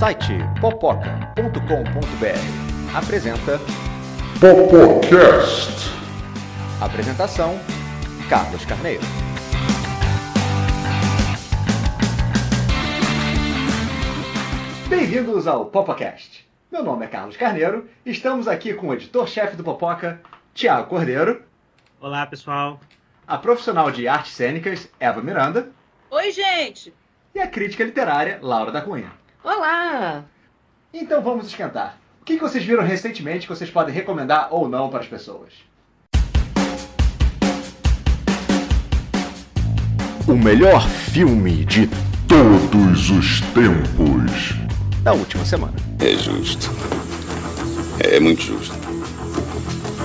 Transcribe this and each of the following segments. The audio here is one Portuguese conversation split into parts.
site popoca.com.br apresenta Popocast. Apresentação Carlos Carneiro. Bem-vindos ao Popocast. Meu nome é Carlos Carneiro. Estamos aqui com o editor-chefe do Popoca, Tiago Cordeiro, Olá, pessoal. a profissional de artes cênicas, Eva Miranda, Oi, gente! e a crítica literária, Laura da Cunha. Olá! Então vamos esquentar. O que vocês viram recentemente que vocês podem recomendar ou não para as pessoas? O melhor filme de todos os tempos. Da última semana. É justo. É muito justo.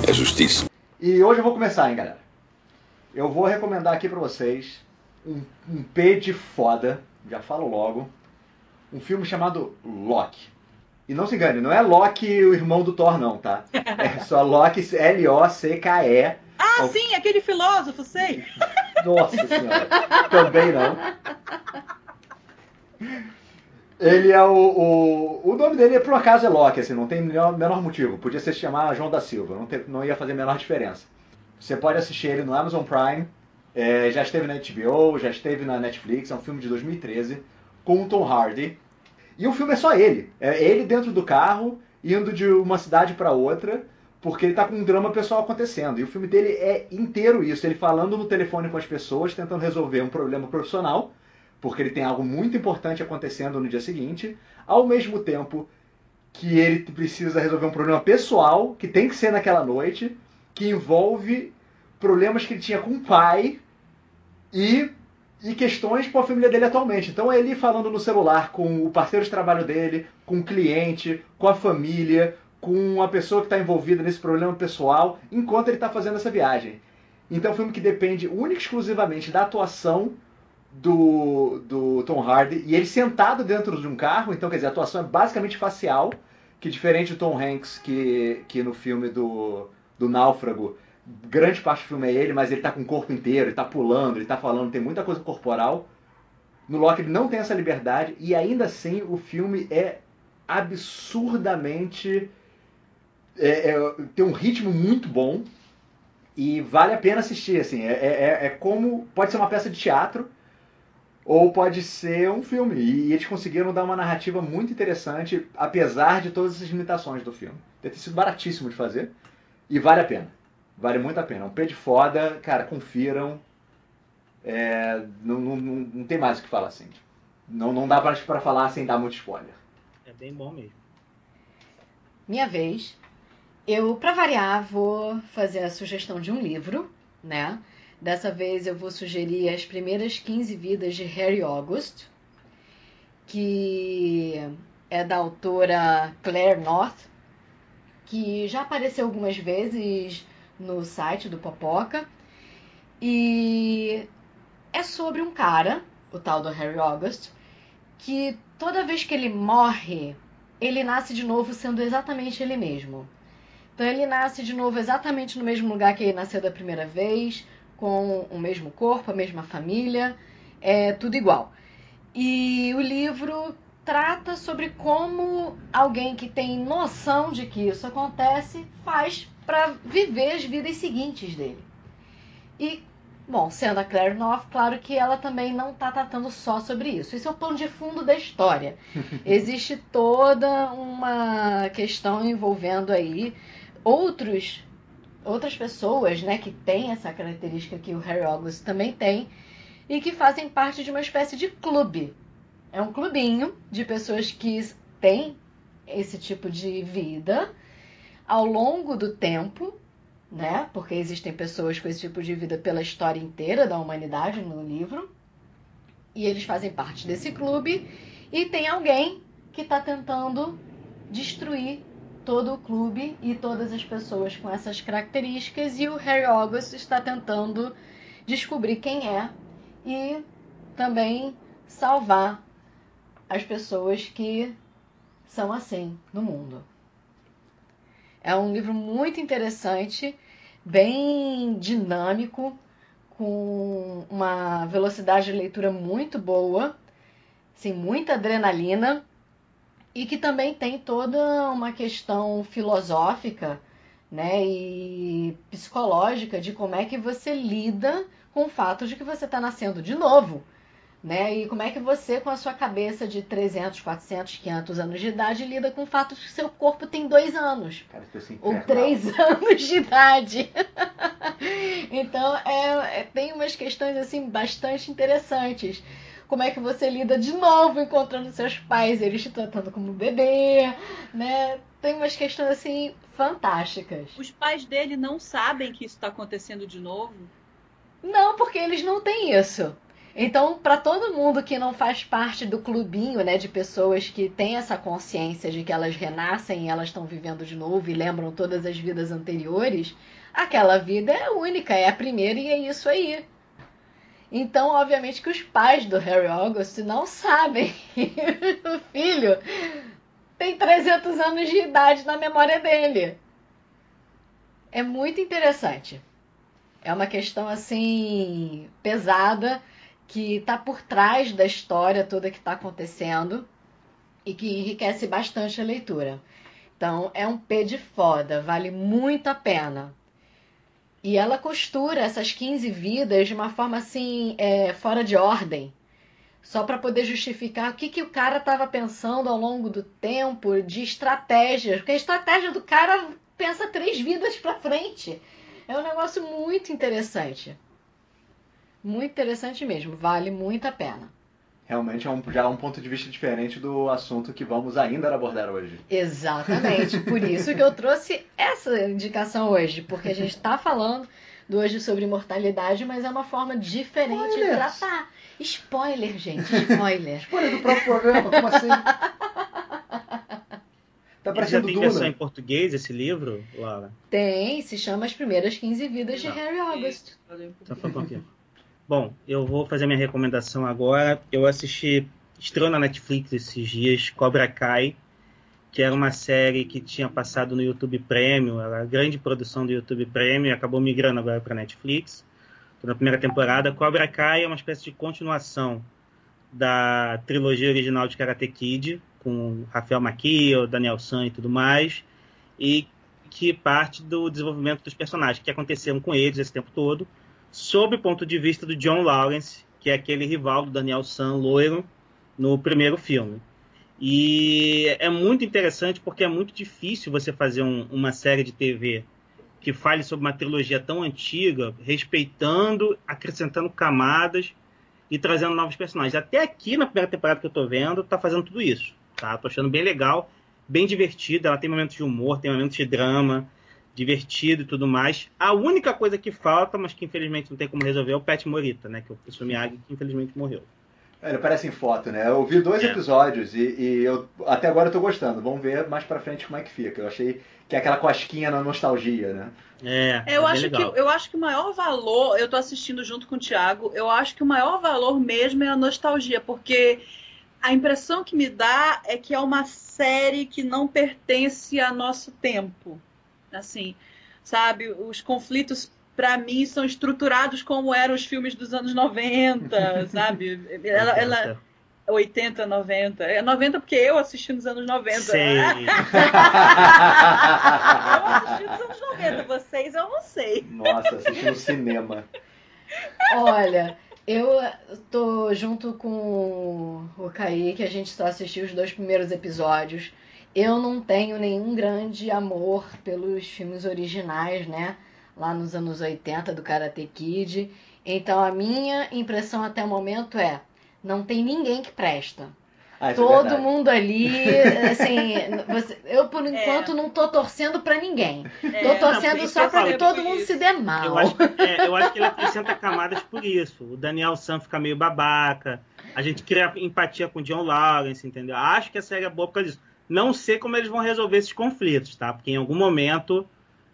É justiça. E hoje eu vou começar, hein, galera. Eu vou recomendar aqui pra vocês um, um P de foda, já falo logo, um filme chamado Loki. E não se engane, não é Loki o irmão do Thor, não, tá? É só Loki, L-O-C-K-E. Ah, sim, aquele filósofo, sei! Nossa senhora, também não. Ele é o, o. O nome dele, por acaso, é Loki, assim, não tem menor, menor motivo. Podia se chamar João da Silva, não, não ia fazer a menor diferença. Você pode assistir ele no Amazon Prime, é, já esteve na HBO, já esteve na Netflix, é um filme de 2013, com o Tom Hardy. E o filme é só ele. É ele dentro do carro, indo de uma cidade para outra, porque ele tá com um drama pessoal acontecendo. E o filme dele é inteiro isso, ele falando no telefone com as pessoas, tentando resolver um problema profissional, porque ele tem algo muito importante acontecendo no dia seguinte, ao mesmo tempo que ele precisa resolver um problema pessoal, que tem que ser naquela noite, que envolve problemas que ele tinha com o pai e, e questões com a família dele atualmente. Então é ele falando no celular com o parceiro de trabalho dele, com o cliente, com a família, com a pessoa que está envolvida nesse problema pessoal, enquanto ele está fazendo essa viagem. Então é um filme que depende única e exclusivamente da atuação do, do Tom Hardy e ele sentado dentro de um carro, então quer dizer, a atuação é basicamente facial, que diferente do Tom Hanks, que, que no filme do, do Náufrago, grande parte do filme é ele, mas ele tá com o corpo inteiro, ele tá pulando, ele tá falando, tem muita coisa corporal. No Loki ele não tem essa liberdade e ainda assim o filme é absurdamente. é- é- tem um ritmo muito bom e vale a pena assistir. Assim, é, é- é como. Pode ser uma peça de teatro ou pode ser um filme. E eles conseguiram dar uma narrativa muito interessante, apesar de todas as limitações do filme. Deve ter sido baratíssimo de fazer e vale a pena. Vale muito a pena. É um pé de foda, cara, confiram. É, não, não, não, não tem mais o que falar assim. Não, não dá pra, pra falar sem dar muito spoiler. É bem bom mesmo. Minha vez. Eu, pra variar, vou fazer a sugestão de um livro, né? Dessa vez eu vou sugerir As Primeiras 15 Vidas de Harry August, que é da autora Claire North, que já apareceu algumas vezes no site do Popoca. E é sobre um cara, o tal do Harry August, que toda vez que ele morre, ele nasce de novo sendo exatamente ele mesmo. Então ele nasce de novo exatamente no mesmo lugar que ele nasceu da primeira vez, com o mesmo corpo, a mesma família, é tudo igual. E o livro trata sobre como alguém que tem noção de que isso acontece faz para viver as vidas seguintes dele. E, bom, sendo a Claire North, claro que ela também não está tratando só sobre isso. Isso é o pano de fundo da história. Existe toda uma questão envolvendo aí outros outras pessoas, né, que têm essa característica que o Harry August também tem e que fazem parte de uma espécie de clube. É um clubinho de pessoas que têm esse tipo de vida ao longo do tempo, né? Porque existem pessoas com esse tipo de vida pela história inteira da humanidade no livro. E eles fazem parte desse clube e tem alguém que está tentando destruir todo o clube e todas as pessoas com essas características e o Harry August está tentando descobrir quem é e também salvar as pessoas que são assim no mundo. É um livro muito interessante, bem dinâmico, com uma velocidade de leitura muito boa, assim, muita adrenalina e que também tem toda uma questão filosófica né, e psicológica de como é que você lida com o fato de que você está nascendo de novo. Né? E como é que você, com a sua cabeça de 300, 400, 500 anos de idade, lida com o fato de que seu corpo tem dois anos Cara, ou três anos de idade. então, é, é- tem umas questões assim bastante interessantes. Como é que você lida de novo encontrando seus pais, eles te tratando como bebê, né? Tem umas questões assim fantásticas. Os pais dele não sabem que isso está acontecendo de novo. Não, porque eles não têm isso. Então, para todo mundo que não faz parte do clubinho, né, de pessoas que têm essa consciência de que elas renascem e elas estão vivendo de novo e lembram todas as vidas anteriores, aquela vida é única, é a primeira e é isso aí. Então, obviamente que os pais do Harry August não sabem que o filho tem 300 anos de idade na memória dele. É muito interessante. É uma questão assim pesada que está por trás da história toda que está acontecendo e que enriquece bastante a leitura. Então é um P de foda, vale muito a pena. E ela costura essas 15 vidas de uma forma assim, é, fora de ordem. Só para poder justificar o que, que o cara estava pensando ao longo do tempo de estratégias. Porque a estratégia do cara pensa três vidas para frente. É um negócio muito interessante. Muito interessante mesmo, vale muito a pena. Realmente é um, já um ponto de vista diferente do assunto que vamos ainda abordar hoje. Exatamente, por isso que eu trouxe essa indicação hoje, porque a gente está falando do hoje sobre imortalidade, mas é uma forma diferente de Spoilers. tratar. Spoiler, gente, spoiler. Spoiler do próprio programa, como assim? Tá parecendo tem versão em Duna. português esse livro, Laura? Tem, se chama As Primeiras 15 Vidas de Não. Harry August. Só pra confirmar. Bom, eu vou fazer minha recomendação agora. Eu assisti, estreou na Netflix esses dias, Cobra Kai, que era uma série que tinha passado no YouTube Premium, era a grande produção do YouTube Premium, e acabou migrando agora para Netflix. Tô na primeira temporada. Cobra Kai é uma espécie de continuação da trilogia original de Karate Kid, com Rafael Macchio, Daniel San e tudo mais, e que parte do desenvolvimento dos personagens que aconteceram com eles esse tempo todo, sob o ponto de vista do John Lawrence, que é aquele rival do Daniel San, loiro, no primeiro filme. E é muito interessante porque é muito difícil você fazer um- uma série de TV que fale sobre uma trilogia tão antiga, respeitando, acrescentando camadas e trazendo novos personagens. Até aqui na primeira temporada que eu tô vendo, tá fazendo tudo isso. Tá? Tô achando bem legal, bem divertida. Ela tem momentos de humor, tem momentos de drama, divertido e tudo mais. A única coisa que falta, mas que infelizmente não tem como resolver, é o Pet Morita, né? Que é o Miyagi, que infelizmente morreu. Ele aparece em foto, né? Eu vi dois É. episódios e, e eu até agora eu tô gostando. Vamos ver mais pra frente como é que fica. Eu achei que é aquela cosquinha na nostalgia, né? É, É, eu, é acho que, eu acho que o maior valor, eu tô assistindo junto com o Thiago, eu acho que o maior valor mesmo é a nostalgia, porque a impressão que me dá é que é uma série que não pertence a nosso tempo. Assim, sabe, os conflitos pra mim são estruturados como eram os filmes dos anos 90, sabe? Ela, ela 80, 90. É 90 porque eu assisti nos anos 90. Sei. Eu assisti nos anos 90, vocês eu não sei. Nossa, assisti no cinema. Olha, eu tô junto com o Kaique, a gente só assistiu os dois primeiros episódios. Eu não tenho nenhum grande amor pelos filmes originais, né? Lá nos anos 80 do Karate Kid. Então a minha impressão até o momento é: não tem ninguém que presta. Ah, é Todo verdade. mundo ali, assim, você- eu por enquanto não tô torcendo pra ninguém. Tô É, não, torcendo isso só falo, que todo mundo isso. se dê mal. Eu acho, é, eu acho que ele acrescenta camadas por isso. O Daniel Sam fica meio babaca. A gente cria empatia com o John Lawrence, entendeu? Acho que a série é boa por causa disso. Não sei como eles vão resolver esses conflitos, tá? Porque em algum momento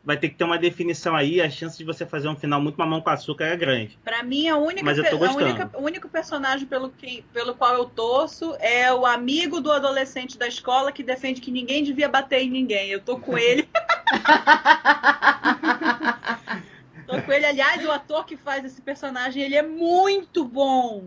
vai ter que ter uma definição aí. A chance de você fazer um final muito mamão com açúcar é grande. Pra mim, a única, Mas eu tô pe- a gostando. única- o único personagem pelo, que, pelo qual eu torço é o amigo do adolescente da escola que defende que ninguém devia bater em ninguém. Eu tô com ele. tô com ele. Aliás, o ator que faz esse personagem, ele é muito bom.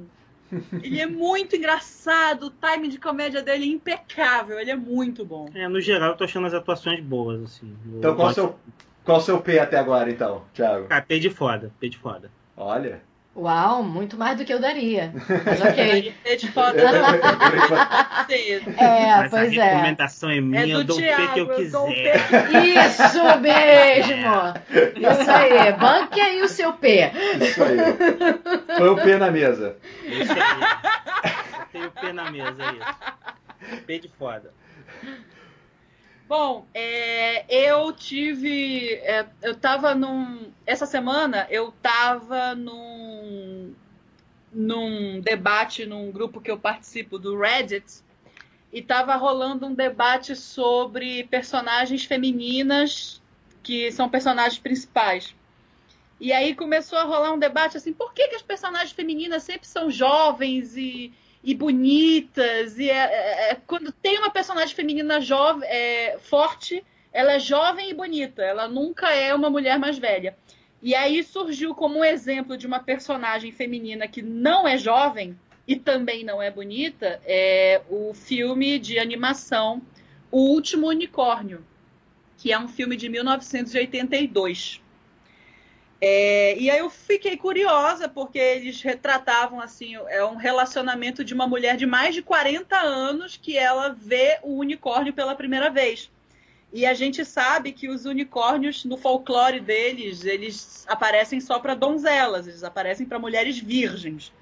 Ele é muito engraçado, o timing de comédia dele é impecável, ele é muito bom. É, no geral eu tô achando as atuações boas, assim. Então qual o seu, qual seu P até agora, então, Thiago? Ah, P de foda, P de foda. Olha. Uau, muito mais do que eu daria. Mas ok. É de Eu- foda. eu- eu- eu- É, Mas a pois é. recomendação é minha, É eu do dou o P que eu eu quiser. Isso mesmo! Isso aí. Banque aí o seu P. Isso aí. Foi o P na mesa. Isso aí. Tem o P na mesa, é isso. P de foda. Bom, é, eu tive. é, eu tava num. Essa semana eu tava num. Num debate num grupo que eu participo do Reddit. E tava rolando um debate sobre personagens femininas que são personagens principais. E aí começou a rolar um debate assim, por que, que as personagens femininas sempre são jovens e, e bonitas? E é- é- é- quando tem uma personagem feminina jovem, é, forte, ela é jovem e bonita, ela nunca é uma mulher mais velha. E aí surgiu como um exemplo de uma personagem feminina que não é jovem e também não é bonita, é o filme de animação O Último Unicórnio, que é um filme de 1982. É, e aí eu fiquei curiosa, porque eles retratavam assim, é um relacionamento de uma mulher de mais de 40 anos que ela vê o unicórnio pela primeira vez. E a gente sabe que os unicórnios, no folclore deles, eles aparecem só para donzelas, eles aparecem para mulheres virgens.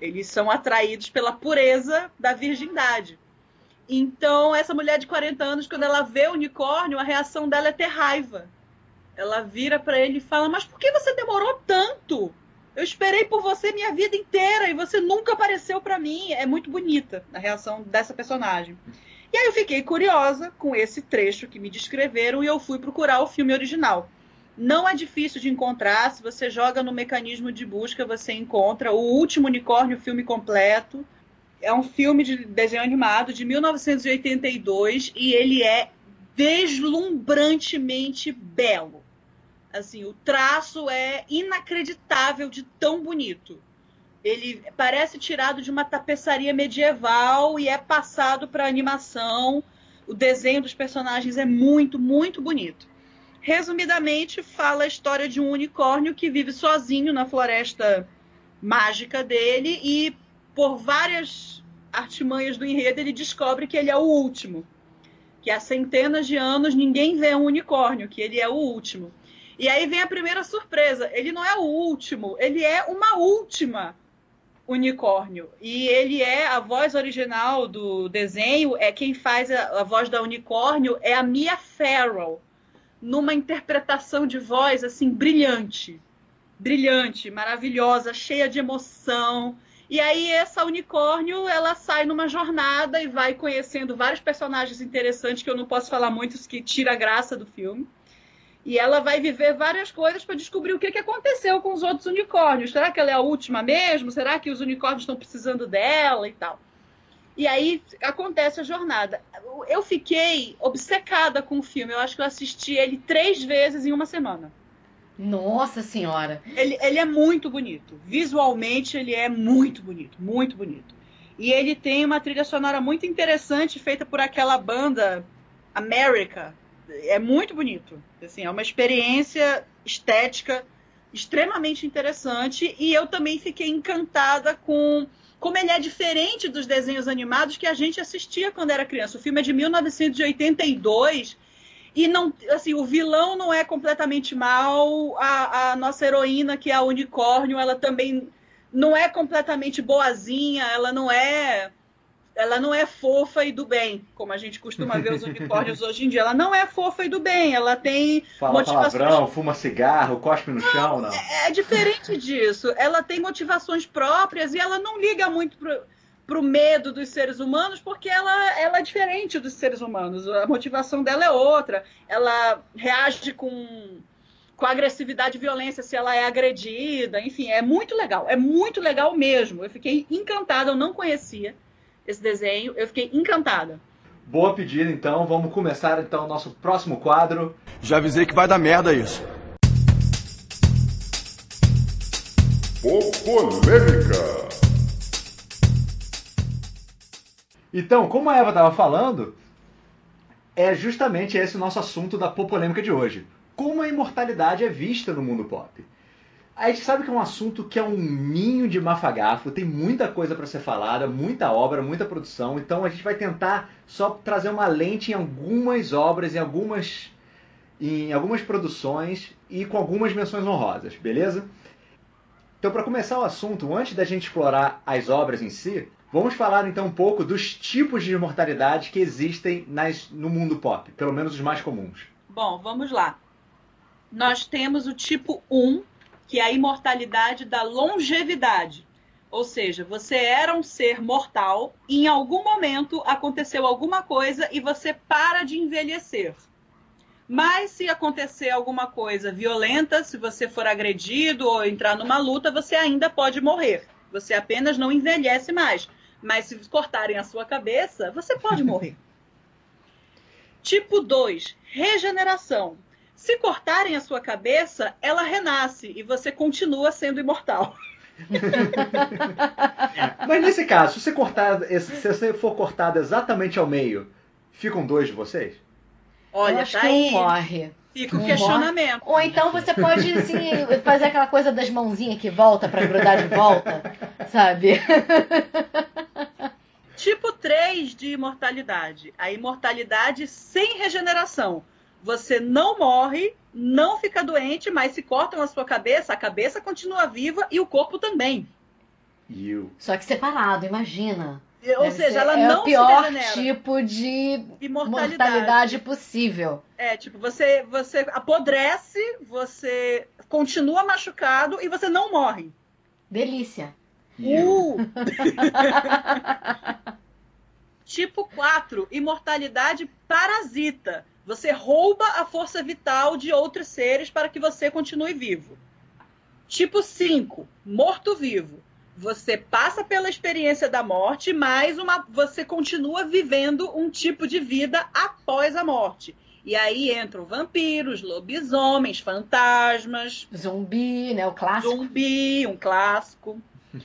Eles são atraídos pela pureza da virgindade. Então, essa mulher de 40 anos, quando ela vê o unicórnio, a reação dela é ter raiva. Ela vira para ele e fala: Mas por que você demorou tanto? Eu esperei por você minha vida inteira e você nunca apareceu para mim. É muito bonita a reação dessa personagem. E aí eu fiquei curiosa com esse trecho que me descreveram e eu fui procurar o filme original. Não é difícil de encontrar, se você joga no mecanismo de busca, você encontra o Último Unicórnio, filme completo. É um filme de desenho animado de 1982 e ele é deslumbrantemente belo. Assim, o traço é inacreditável de tão bonito. Ele parece tirado de uma tapeçaria medieval e é passado para animação. O desenho dos personagens é muito, muito bonito. Resumidamente, fala a história de um unicórnio que vive sozinho na floresta mágica dele e, por várias artimanhas do enredo, ele descobre que ele é o último. Que há centenas de anos ninguém vê um unicórnio, que ele é o último. E aí vem a primeira surpresa: ele não é o último, ele é uma última unicórnio. E ele é a voz original do desenho, é quem faz a, a voz da unicórnio é a Mia Farrow, numa interpretação de voz assim brilhante, brilhante, maravilhosa, cheia de emoção. E aí essa unicórnio, ela sai numa jornada e vai conhecendo vários personagens interessantes que eu não posso falar muitos que tira a graça do filme. E ela vai viver várias coisas para descobrir o que, que aconteceu com os outros unicórnios. Será que ela é a última mesmo? Será que os unicórnios estão precisando dela e tal? E aí acontece a jornada. Eu fiquei obcecada com o filme. Eu acho que eu assisti ele três vezes em uma semana. Nossa senhora. Ele, ele é muito bonito. Visualmente, ele é muito bonito. Muito bonito. E ele tem uma trilha sonora muito interessante, feita por aquela banda America. É muito bonito. Assim, é uma experiência estética extremamente interessante. E eu também fiquei encantada com como ele é diferente dos desenhos animados que a gente assistia quando era criança. O filme é de 1982 e não, assim, o vilão não é completamente mal, a, a nossa heroína, que é a unicórnio, ela também não é completamente boazinha, ela não é ela não é fofa e do bem, como a gente costuma ver os unicórnios hoje em dia. Ela não é fofa e do bem, ela tem Fala motivações palavrão, fuma cigarro, cospe no chão, não. é diferente disso. Ela tem motivações próprias e ela não liga muito pro, pro medo dos seres humanos porque ela, ela é diferente dos seres humanos. A motivação dela é outra. Ela reage com, com agressividade e violência se ela é agredida. Enfim, é muito legal. É muito legal mesmo. Eu fiquei encantada, eu não conhecia esse desenho. Eu fiquei encantada. Boa pedida, então. Vamos começar então o nosso próximo quadro. Já avisei que vai dar merda isso. Polêmica. Então, como a Eva estava falando, é justamente esse o nosso assunto da polêmica de hoje. Como a imortalidade é vista no mundo pop. A gente sabe que é um assunto que é um ninho de mafagafo, tem muita coisa para ser falada, muita obra, muita produção, então a gente vai tentar só trazer uma lente em algumas obras, em algumas, em algumas produções e com algumas menções honrosas, beleza? Então, para começar o assunto, antes da gente explorar as obras em si, vamos falar então um pouco dos tipos de imortalidade que existem nas, no mundo pop, pelo menos os mais comuns. Bom, vamos lá. Nós temos o tipo 1, que é a imortalidade da longevidade. Ou seja, você era um ser mortal, e em algum momento aconteceu alguma coisa e você para de envelhecer. Mas se acontecer alguma coisa violenta, se você for agredido ou entrar numa luta, você ainda pode morrer. Você apenas não envelhece mais. Mas se cortarem a sua cabeça, você pode morrer. tipo 2, regeneração. Se cortarem a sua cabeça, ela renasce e você continua sendo imortal. Mas nesse caso, se você, cortar, se você for cortado exatamente ao meio, ficam dois de vocês? Olha, Eu acho tá que aí. um morre. Fica o Um questionamento. Ou então você pode assim, fazer aquela coisa das mãozinhas que volta pra grudar de volta, sabe? Tipo 3 de imortalidade. A imortalidade sem regeneração. Você não morre, não fica doente, mas se cortam a sua cabeça, a cabeça continua viva e o corpo também. You. Só que separado, imagina. Ou Deve seja, ser- ela é não o pior tipo de Imortalidade. mortalidade possível. É, tipo, você, você apodrece, você continua machucado e você não morre. Delícia. Uh! tipo 4, imortalidade parasita. Você rouba a força vital de outros seres para que você continue vivo. Tipo 5, morto-vivo. Você passa pela experiência da morte, mas uma, você continua vivendo um tipo de vida após a morte. E aí entram vampiros, lobisomens, fantasmas, Zumbi, né? O clássico. Zumbi, um clássico.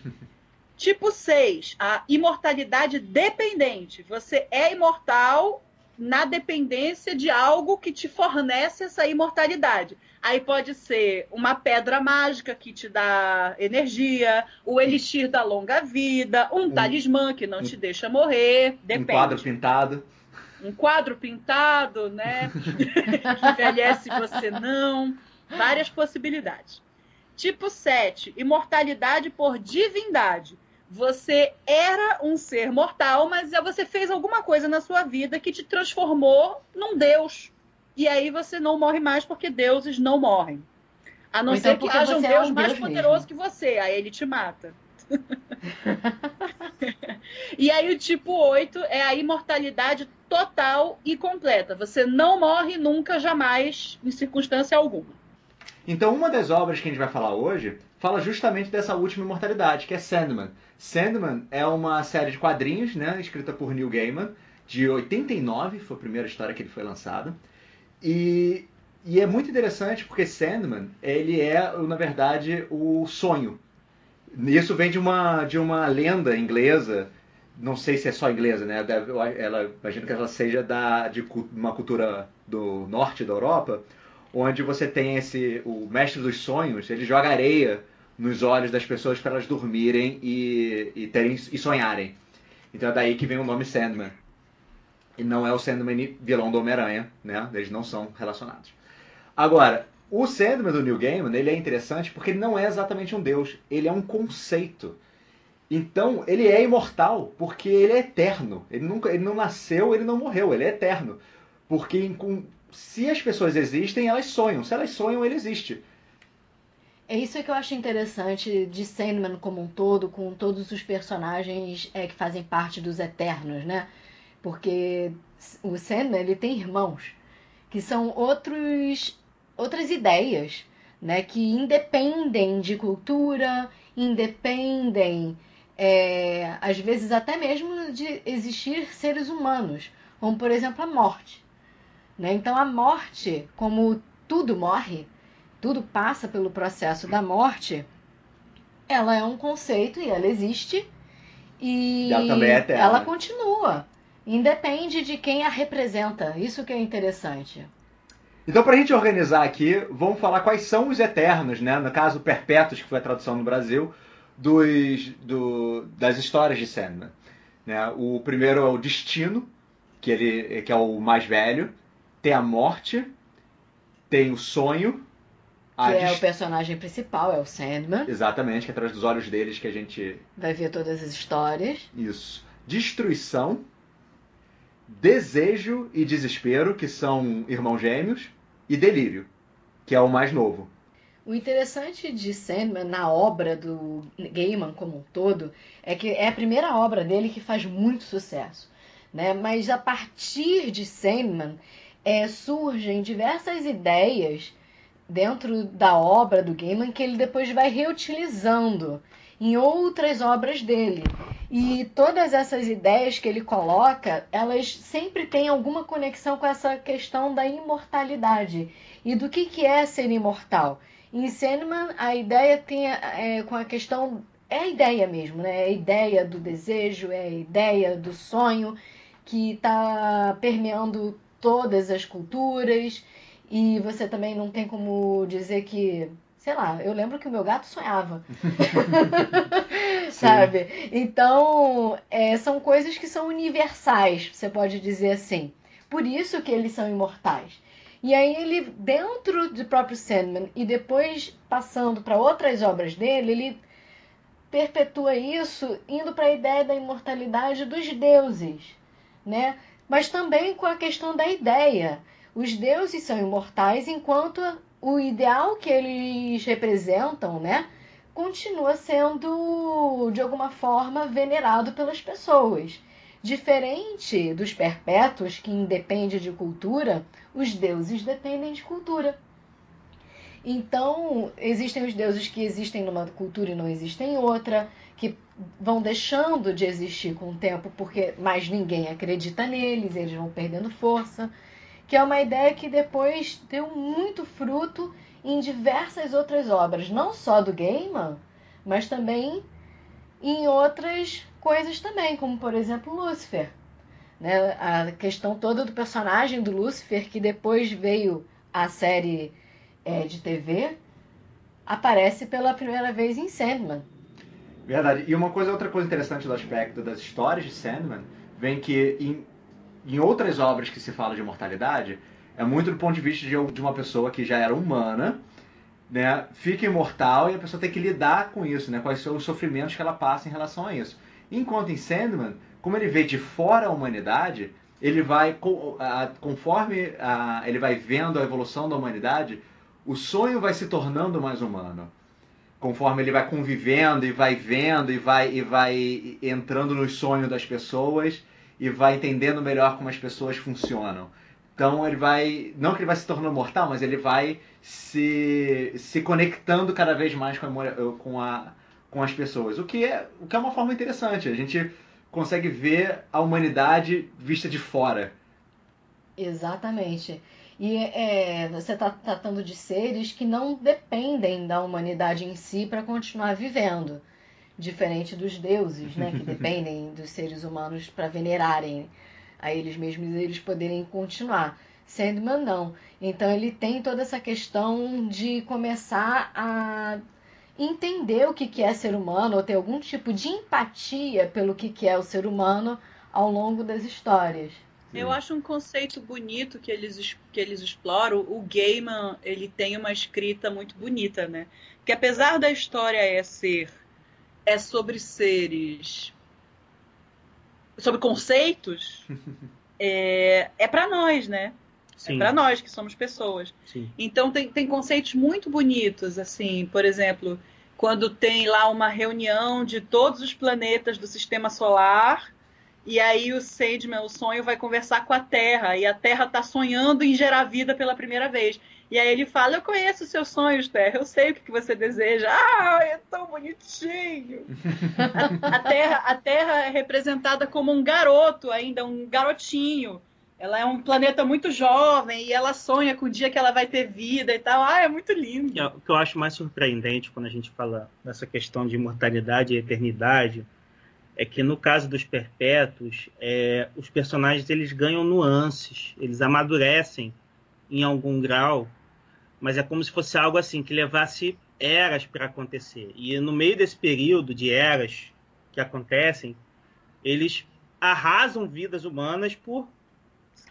tipo 6, a imortalidade dependente. Você é imortal na dependência de algo que te fornece essa imortalidade. Aí pode ser uma pedra mágica que te dá energia, o elixir da longa vida, um, talismã que não te deixa morrer, Um depende quadro pintado. um quadro pintado, né? que envelhece você não. Várias possibilidades. Tipo 7, imortalidade por divindade. Você era um ser mortal, mas você fez alguma coisa na sua vida que te transformou num deus. E aí você não morre mais porque deuses não morrem. A não então ser que haja um é deus um mais deus poderoso mesmo. que você, aí ele te mata. E aí o tipo 8 é a imortalidade total e completa. Você não morre nunca, jamais, em circunstância alguma. Então, uma das obras que a gente vai falar hoje fala justamente dessa última imortalidade, que é Sandman. Sandman é uma série de quadrinhos, né, escrita por Neil Gaiman, de 89, foi a primeira história que ele foi lançado. E, e é muito interessante porque Sandman, ele é, na verdade, o sonho. Isso vem de uma, de uma lenda inglesa, não sei se é só inglesa, né? Ela, imagino que ela seja da, de uma cultura do norte da Europa, onde você tem esse o mestre dos sonhos, ele joga areia nos olhos das pessoas para elas dormirem e, e terem e sonharem. Então é daí que vem o nome Sandman. E não é o Sandman vilão do Homem-Aranha, né? Eles não são relacionados. Agora, o Sandman do Neil Gaiman, ele é interessante porque ele não é exatamente um deus, ele é um conceito. Então, ele é imortal porque ele é eterno. Ele nunca, ele não nasceu, ele não morreu, ele é eterno. Porque se as pessoas existem, elas sonham. Se elas sonham, ele existe. É isso que eu acho interessante de Sandman como um todo, com todos os personagens é, que fazem parte dos Eternos, né? Porque o Sandman ele tem irmãos que são outros, outras ideias, né? Que independem de cultura, independem, é, às vezes até mesmo de existir seres humanos, como por exemplo a morte. Né? Então a morte, como tudo morre, tudo passa pelo processo da morte, ela é um conceito e ela existe. E ela também é eterna. ela continua continua. Independe de quem a representa. Isso que é interessante. Então, para a gente organizar aqui, vamos falar quais são os eternos, né? No caso, perpétuos, que foi a tradução no Brasil, dos, do, das histórias de Sandman. Né? O primeiro é o Destino, que, ele, que é o mais velho. Tem a Morte, tem o Sonho. Que é o personagem principal, é o Sandman. Exatamente, que é através dos olhos deles que a gente... Vai ver todas as histórias. Isso. Destruição, Desejo e Desespero, que são irmãos gêmeos e Delírio, que é o mais novo. O interessante de Sandman na obra do Gaiman como um todo é que é a primeira obra dele que faz muito sucesso, né? Mas a partir de Sandman é, surgem diversas ideias dentro da obra do Gaiman que ele depois vai reutilizando em outras obras dele. E todas essas ideias que ele coloca, elas sempre têm alguma conexão com essa questão da imortalidade. E do que, que é ser imortal? Em Sandman, a ideia tem é, com a questão. É a ideia mesmo, né? É a ideia do desejo, é a ideia do sonho que está permeando todas as culturas. E você também não tem como dizer que sei lá, eu lembro que o meu gato sonhava. Sabe? Então, é, são coisas que são universais, você pode dizer assim. Por isso que eles são imortais. E aí ele, dentro do próprio Sandman, e depois passando para outras obras dele, ele perpetua isso indo para a ideia da imortalidade dos deuses, né? Mas também com a questão da ideia. Os deuses são imortais enquanto o ideal que eles representam, né, continua sendo de alguma forma venerado pelas pessoas. Diferente dos perpétuos, que independe de cultura, os deuses dependem de cultura. Então, existem os deuses que existem numa cultura e não existem em outra, que vão deixando de existir com o tempo porque mais ninguém acredita neles, eles vão perdendo força que é uma ideia que depois deu muito fruto em diversas outras obras, não só do Gaiman, mas também em outras coisas também, como por exemplo Lúcifer. Né? A questão toda do personagem do Lúcifer, que depois veio a série é, de TV, aparece pela primeira vez em Sandman. Verdade. E uma coisa, outra coisa interessante do aspecto das histórias de Sandman, vem que em em outras obras que se fala de imortalidade, é muito do ponto de vista de, de uma pessoa que já era humana, né, fica imortal e a pessoa tem que lidar com isso, né, quais são os sofrimentos que ela passa em relação a isso. Enquanto em Sandman, como ele vê de fora a humanidade, ele vai, conforme ele vai vendo a evolução da humanidade, o sonho vai se tornando mais humano. Conforme ele vai convivendo e vai vendo e vai, e vai entrando nos sonhos das pessoas e vai entendendo melhor como as pessoas funcionam. Então ele vai, não que ele vai se tornando mortal, mas ele vai se, se conectando cada vez mais com, a, com, a, com as pessoas. O que, é, o que é uma forma interessante. A gente consegue ver a humanidade vista de fora. Exatamente. E é, você está tratando de seres que não dependem da humanidade em si para continuar vivendo diferente dos deuses, né, que dependem dos seres humanos para venerarem a eles mesmos e eles poderem continuar. Sandman não. Então ele tem toda essa questão de começar a entender o que é ser humano, ou ter algum tipo de empatia pelo que é o ser humano ao longo das histórias. Eu acho um conceito bonito que eles, que eles exploram. O Gaiman, ele tem uma escrita muito bonita, né? Que apesar da história é ser é sobre seres, sobre conceitos, é, é para nós, né? É Sim. É para nós que somos pessoas. Sim. Então tem, tem conceitos muito bonitos, assim, por exemplo, quando tem lá uma reunião de todos os planetas do sistema solar. E aí o Sandman, o sonho, vai conversar com a Terra. E a Terra está sonhando em gerar vida pela primeira vez. E aí ele fala: Eu conheço os seus sonhos, Terra, eu sei o que você deseja. Ah, é tão bonitinho. a, a, terra, a Terra é representada como um garoto, ainda um garotinho. Ela é um planeta muito jovem e ela sonha com o dia que ela vai ter vida e tal. Ah, é muito lindo. O que eu acho mais surpreendente quando a gente fala dessa questão de imortalidade e eternidade é que no caso dos perpétuos, é, os personagens eles ganham nuances, eles amadurecem em algum grau, mas é como se fosse algo assim que levasse eras para acontecer. E no meio desse período de eras que acontecem, eles arrasam vidas humanas por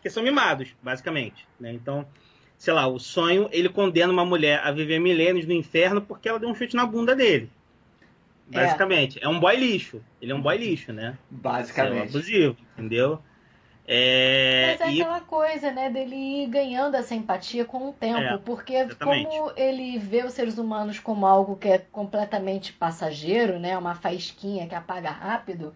que são mimados, basicamente. Né? Então, sei lá, o sonho ele condena uma mulher a viver milênios no inferno porque ela deu um chute na bunda dele. É. Basicamente, é, é um boy lixo. Ele é um boy lixo, né? Basicamente. É um abusivo, entendeu? É, Mas é e... aquela coisa, né, dele ir ganhando essa empatia com o tempo, é, porque exatamente. como ele vê os seres humanos como algo que é completamente passageiro, né, uma faísquinha que apaga rápido,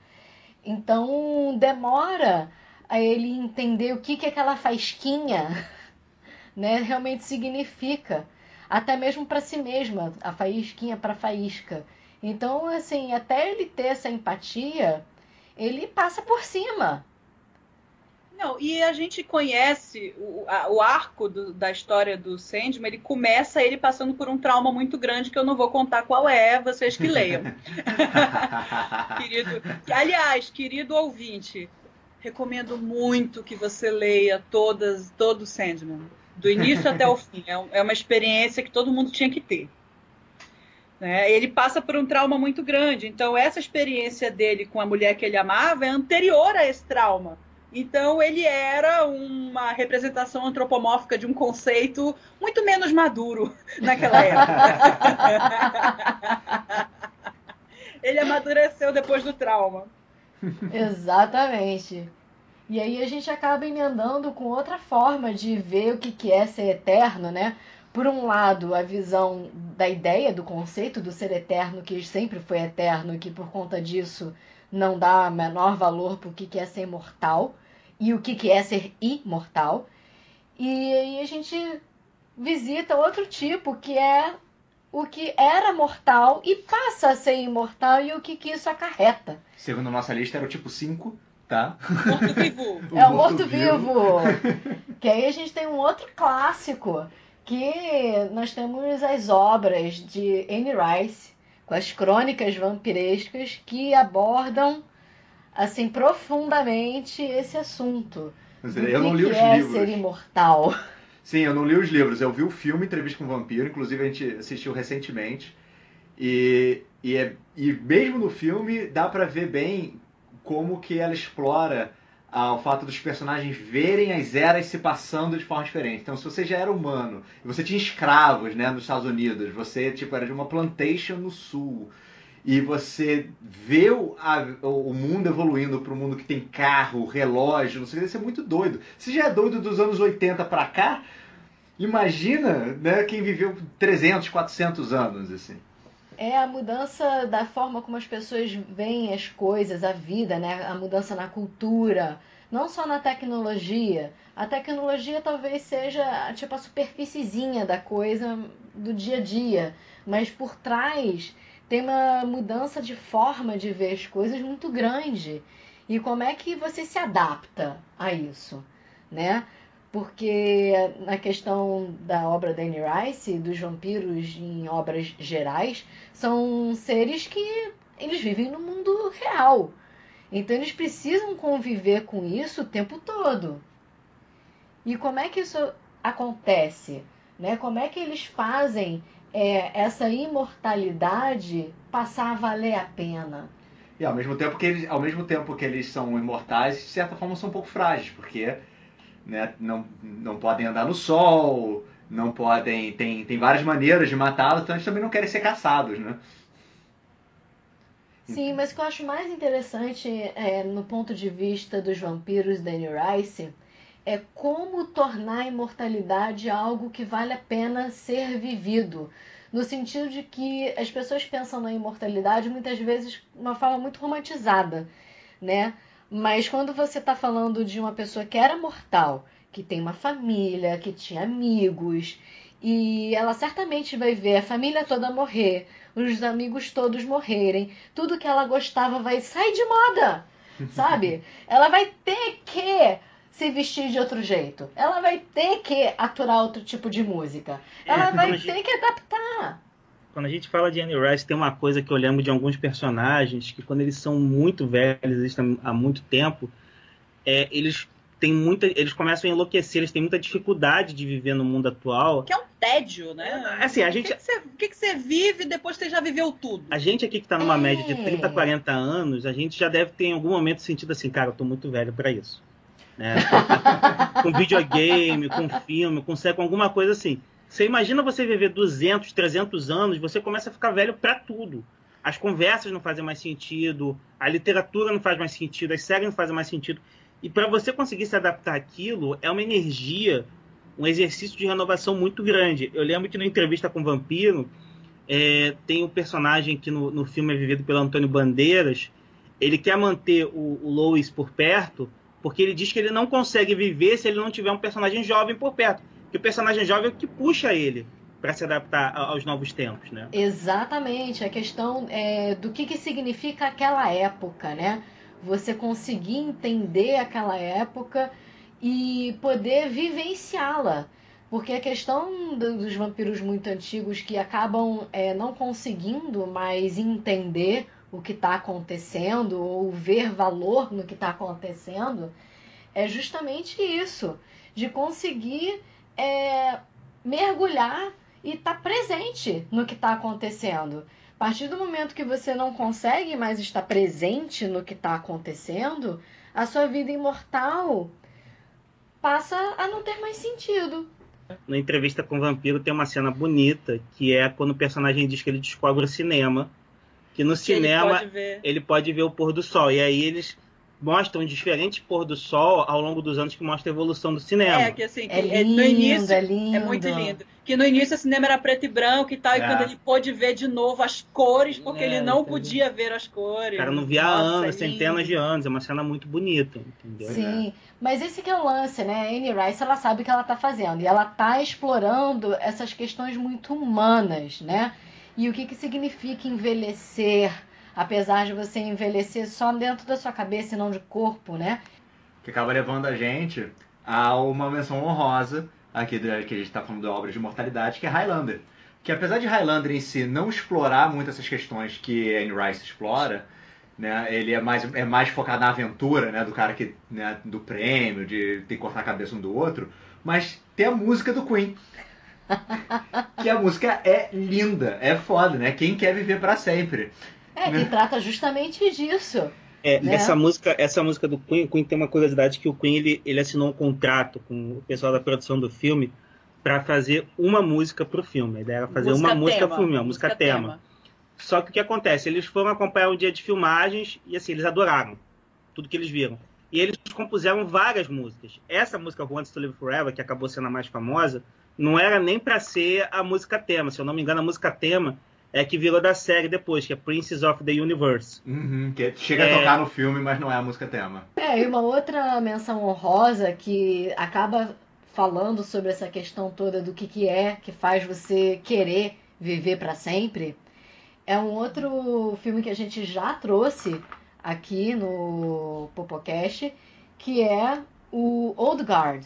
então demora a ele entender o que que aquela faísquinha, né, realmente significa, até mesmo para si mesma, a faísquinha para faísca. Então, assim, até ele ter essa empatia, ele passa por cima não, e a gente conhece o, a, o arco do, da história do Sandman, ele começa ele passando por um trauma muito grande que eu não vou contar qual é, vocês que leiam. querido, aliás, querido ouvinte, recomendo muito que você leia todas, todo o Sandman, do início até o fim. É, é uma experiência que todo mundo tinha que ter. Né? Ele passa por um trauma muito grande, então essa experiência dele com a mulher que ele amava é anterior a esse trauma. Então ele era uma representação antropomórfica de um conceito muito menos maduro naquela época. ele amadureceu depois do trauma. Exatamente. E aí a gente acaba emendando com outra forma de ver o que é ser eterno, né? Por um lado, a visão da ideia, do conceito do ser eterno, que sempre foi eterno e que por conta disso não dá menor valor para o que é ser imortal e o que é ser imortal. E aí a gente visita outro tipo, que é o que era mortal e passa a ser imortal e o que, que isso acarreta. Segundo a nossa lista, era o tipo 5, tá? Morto-vivo. é o morto-vivo. que aí a gente tem um outro clássico, que nós temos as obras de Anne Rice, com as crônicas vampirescas, que abordam assim profundamente esse assunto. Mas eu não li que os é livros. ser imortal. Sim, eu não li os livros. Eu vi o filme Entrevista com o Vampiro, inclusive a gente assistiu recentemente. E, e, é, e mesmo no filme dá para ver bem como que ela explora ah, o fato dos personagens verem as eras se passando de forma diferente. Então, se você já era humano e você tinha escravos, né, nos Estados Unidos, você tipo era de uma plantation no sul e você vê o, a, o mundo evoluindo para um mundo que tem carro, relógio, não sei o que, isso é muito doido. Se já é doido dos anos 80 para cá, imagina né, quem viveu 300, 400 anos, assim. É a mudança da forma como as pessoas veem as coisas, a vida, né? A mudança na cultura, não só na tecnologia. A tecnologia talvez seja tipo a superfíciezinha da coisa do dia a dia, mas por trás tem uma mudança de forma de ver as coisas muito grande. E como é que você se adapta a isso, né? Porque na questão da obra da Anne Rice, dos vampiros em obras gerais, são seres que eles vivem no mundo real. Então eles precisam conviver com isso o tempo todo. E como é que isso acontece? Né? Como é que eles fazem é, essa imortalidade passar a valer a pena. E ao mesmo tempo que eles, ao mesmo tempo que eles são imortais, de certa forma são um pouco frágeis, porque né, não, não podem andar no sol, não podem. Tem, tem várias maneiras de matá-los, então eles também não querem ser caçados, né? Sim, mas o que eu acho mais interessante é, no ponto de vista dos vampiros da Anne Rice é como tornar a imortalidade algo que vale a pena ser vivido. No sentido de que as pessoas pensam na imortalidade muitas vezes de uma forma muito romantizada, né? Mas quando você está falando de uma pessoa que era mortal, que tem uma família, que tinha amigos, e ela certamente vai ver a família toda morrer, os amigos todos morrerem, tudo que ela gostava vai sair de moda, sabe? ela vai ter que se vestir de outro jeito. Ela vai ter que aturar outro tipo de música. Ela é, vai ter que adaptar. Quando a gente fala de Annie Rice, tem uma coisa que eu lembro de alguns personagens que quando eles são muito velhos, existem há muito tempo, é, eles têm muita, eles começam a enlouquecer, eles têm muita dificuldade de viver no mundo atual. Que é um tédio, né? Assim, a gente, O que, que, você, que que você vive depois que você já viveu tudo? a gente aqui que tá numa É. média de 30, 40 anos, a gente já deve ter em algum momento sentido assim, cara, eu tô muito velho pra isso. Né? com videogame, com filme, com série, com alguma coisa assim. Você imagina você viver 200, 300 anos, você começa a ficar velho pra tudo. As conversas não fazem mais sentido, a literatura não faz mais sentido, as séries não fazem mais sentido. E para você conseguir se adaptar àquilo, é uma energia, um exercício de renovação muito grande. Eu lembro que na entrevista com o Vampiro, é, tem um personagem que no, no filme é vivido pelo Antônio Bandeiras. Ele quer manter o, o Lois por perto, porque ele diz que ele não consegue viver se ele não tiver um personagem jovem por perto. Que o personagem jovem é que puxa ele para se adaptar aos novos tempos, né? Exatamente, a questão é, do que, que significa aquela época, né? Você conseguir entender aquela época e poder vivenciá-la. Porque a questão do- dos vampiros muito antigos que acabam é, não conseguindo mais entender o que está acontecendo ou ver valor no que está acontecendo é justamente isso, de conseguir é, mergulhar e estar presente no que está acontecendo. A partir do momento que você não consegue mais estar presente no que está acontecendo, a sua vida imortal passa a não ter mais sentido. Na entrevista com o Vampiro tem uma cena bonita, que é quando o personagem diz que ele descobre o cinema, que no Que ele cinema pode ver. ele pode ver o pôr do sol. E aí eles mostram diferentes pôr do sol ao longo dos anos que mostra a evolução do cinema. É, que assim, que É é- lindo, no início é lindo. é muito lindo. Que no início o cinema era preto e branco e tal, e É. quando ele pôde ver de novo as cores, porque É, ele não podia ver as O cores. cara não via há Nossa, anos, é centenas de anos. É uma cena muito bonita, entendeu? Sim, mas esse que é o lance, né? A Anne Rice, ela sabe o que ela tá fazendo. E ela tá explorando essas questões muito humanas, né? E o que que significa envelhecer, apesar de você envelhecer só dentro da sua cabeça e não de corpo, né? que acaba levando a gente a uma menção honrosa aqui que a gente está falando da obra de imortalidade, que é Highlander. Que apesar de Highlander em si não explorar muito essas questões que Anne Rice explora, né, ele é mais, é mais focado na aventura, né, do cara que, né, do prêmio, de ter que cortar a cabeça um do outro, mas tem a música do Queen. que a música é linda, é foda, né? Quem quer viver para sempre. É, que Né? trata justamente disso. É, Né? essa música, essa música do Queen, o Queen tem uma curiosidade que o Queen ele, ele assinou um contrato com o pessoal da produção do filme para fazer uma música pro filme. A ideia era fazer uma música tema, pro filme, uma música, tema. Só que o que acontece? Eles foram acompanhar um dia de filmagens e assim, eles adoraram tudo que eles viram. E eles compuseram várias músicas. Essa música Wants to Live Forever, que acabou sendo a mais famosa, não era nem para ser a música tema. Se eu não me engano, a música tema é que virou da série depois, que é Princess of the Universe. Uhum, que chega É. a tocar no filme, mas não é a música tema. É, e uma outra menção honrosa que acaba falando sobre essa questão toda do que, que é que faz você querer viver para sempre é um outro filme que a gente já trouxe aqui no Popocast, que é o Old Guard.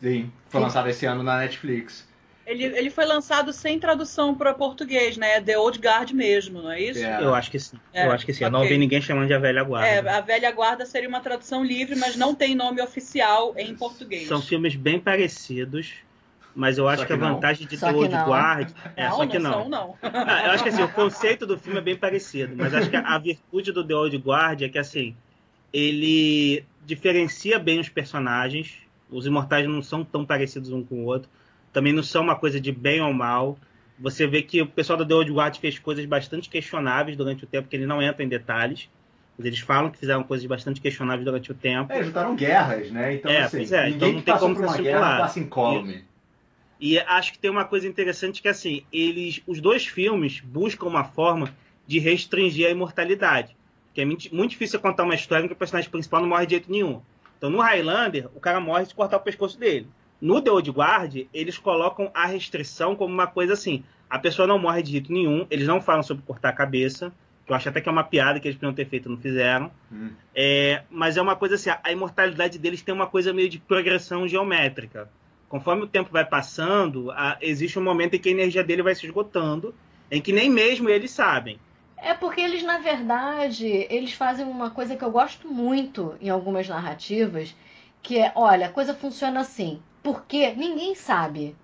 Sim, foi lançado esse ano na Netflix. Ele, ele foi lançado sem tradução para português, né? É The Old Guard mesmo, não é isso? É. Eu acho que sim. É, eu acho que sim. Eu não ouvi ninguém chamando de a velha guarda. É, a velha guarda seria uma tradução livre, mas não tem nome oficial em português. São filmes bem parecidos, mas eu acho que, que a não. vantagem de Só The Old não. Guard é não, só que não não. são, não. Ah, eu acho que assim, o conceito do filme é bem parecido, mas acho que a virtude do The Old Guard é que assim, ele diferencia bem os personagens. Os imortais não são tão parecidos um com o outro. Também não são uma coisa de bem ou mal. Você vê que o pessoal do The Old Guard fez coisas bastante questionáveis durante o tempo, que ele não entra em detalhes. Mas eles falam que fizeram coisas bastante questionáveis durante o tempo. É, juntaram guerras, né? Então, É, assim, é, ninguém então não que tem como por uma guerra passa incólume. E acho que tem uma coisa interessante que assim, eles, os dois filmes buscam uma forma de restringir a imortalidade. Que é muito, muito difícil contar uma história em que o personagem principal não morre de jeito nenhum. Então no Highlander, o cara morre se cortar o pescoço dele. No The Old Guard, eles colocam a restrição como uma coisa assim, a pessoa não morre de jeito nenhum, eles não falam sobre cortar a cabeça, que eu acho até que é uma piada que eles podiam ter feito e não fizeram. Hum. É, mas é uma coisa assim, a imortalidade deles tem uma coisa meio de progressão geométrica. Conforme o tempo vai passando, a- existe um momento em que a energia dele vai se esgotando em que nem mesmo eles sabem. É porque eles, na verdade, eles fazem uma coisa que eu gosto muito em algumas narrativas, que é, olha, a coisa funciona assim, porque ninguém sabe.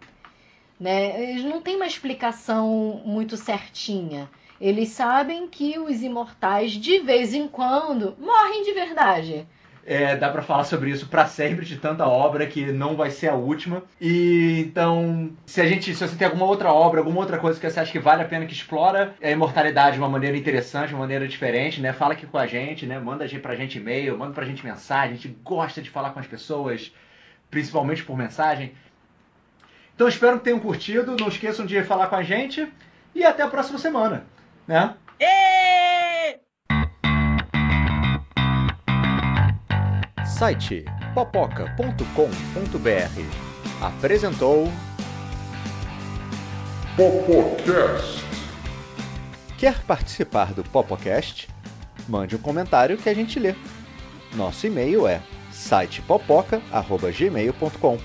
Né? Eles não têm uma explicação muito certinha. Eles sabem que os imortais, de vez em quando, morrem de verdade. É, dá pra falar sobre isso pra sempre de tanta obra que não vai ser a última. E então, se a gente, se você tem alguma outra obra, alguma outra coisa que você acha que vale a pena que explora a imortalidade de uma maneira interessante, de uma maneira diferente, né? Fala aqui com a gente, né? Manda pra gente e-mail, manda pra gente mensagem. A gente gosta de falar com as pessoas, principalmente por mensagem. Então espero que tenham curtido. Não esqueçam de falar com a gente e até a próxima semana, né? Ê! Site popoca.com.br apresentou Popocast. Quer participar do Popocast? Mande um comentário que a gente lê. Nosso e-mail é sitepopoca@gmail.com.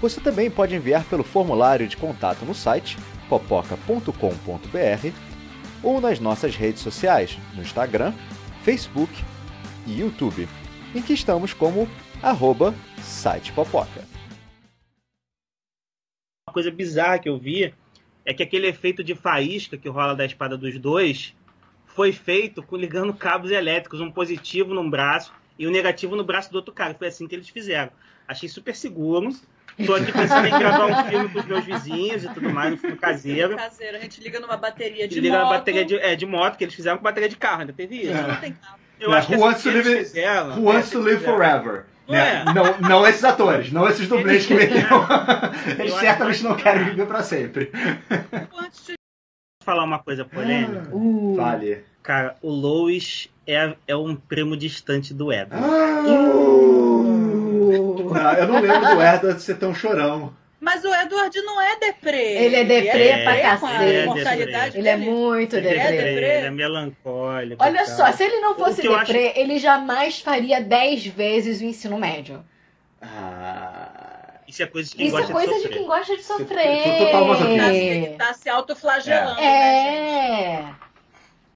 Você também pode enviar pelo formulário de contato no site popoca.com.br ou nas nossas redes sociais, no Instagram, Facebook e YouTube, em que estamos como arroba sitepopoca. Uma coisa bizarra que eu vi é que aquele efeito de faísca que rola da espada dos dois foi feito ligando cabos elétricos, um positivo num braço e um negativo no braço do outro cara. Foi assim que eles fizeram. Achei super seguro. Tô aqui pensando em gravar um filme com os meus vizinhos e tudo mais, um filme caseiro. Caseiro, a gente liga numa bateria de liga moto. na bateria de, é, de moto, que eles fizeram com bateria de carro, ainda teve isso. Não tem carro. Eu acho que Who wants to live, fizeram, who wants é, to live forever? Não né? é? Não, não esses atores, não esses dublês que meteram. Eles certamente não que- querem viver pra sempre. Antes de falar uma coisa polêmica. Uh, Vale. Cara, o Lois é, é um primo distante do Edward. Não, eu não lembro do Edward ser tão chorão. Mas o Edward não é deprê. Ele é deprê É, pra cacete. Ele é dele. muito Ele é, deprê. deprê. ele é melancólico. Olha e só, se ele não fosse deprê, ele jamais faria 10 vezes o ensino médio. Ah, Isso é coisa de quem Isso é gosta coisa de de sofrer. quem gosta de Total Ele tá, sofrer. ele tá se autoflagelando, né, gente? É.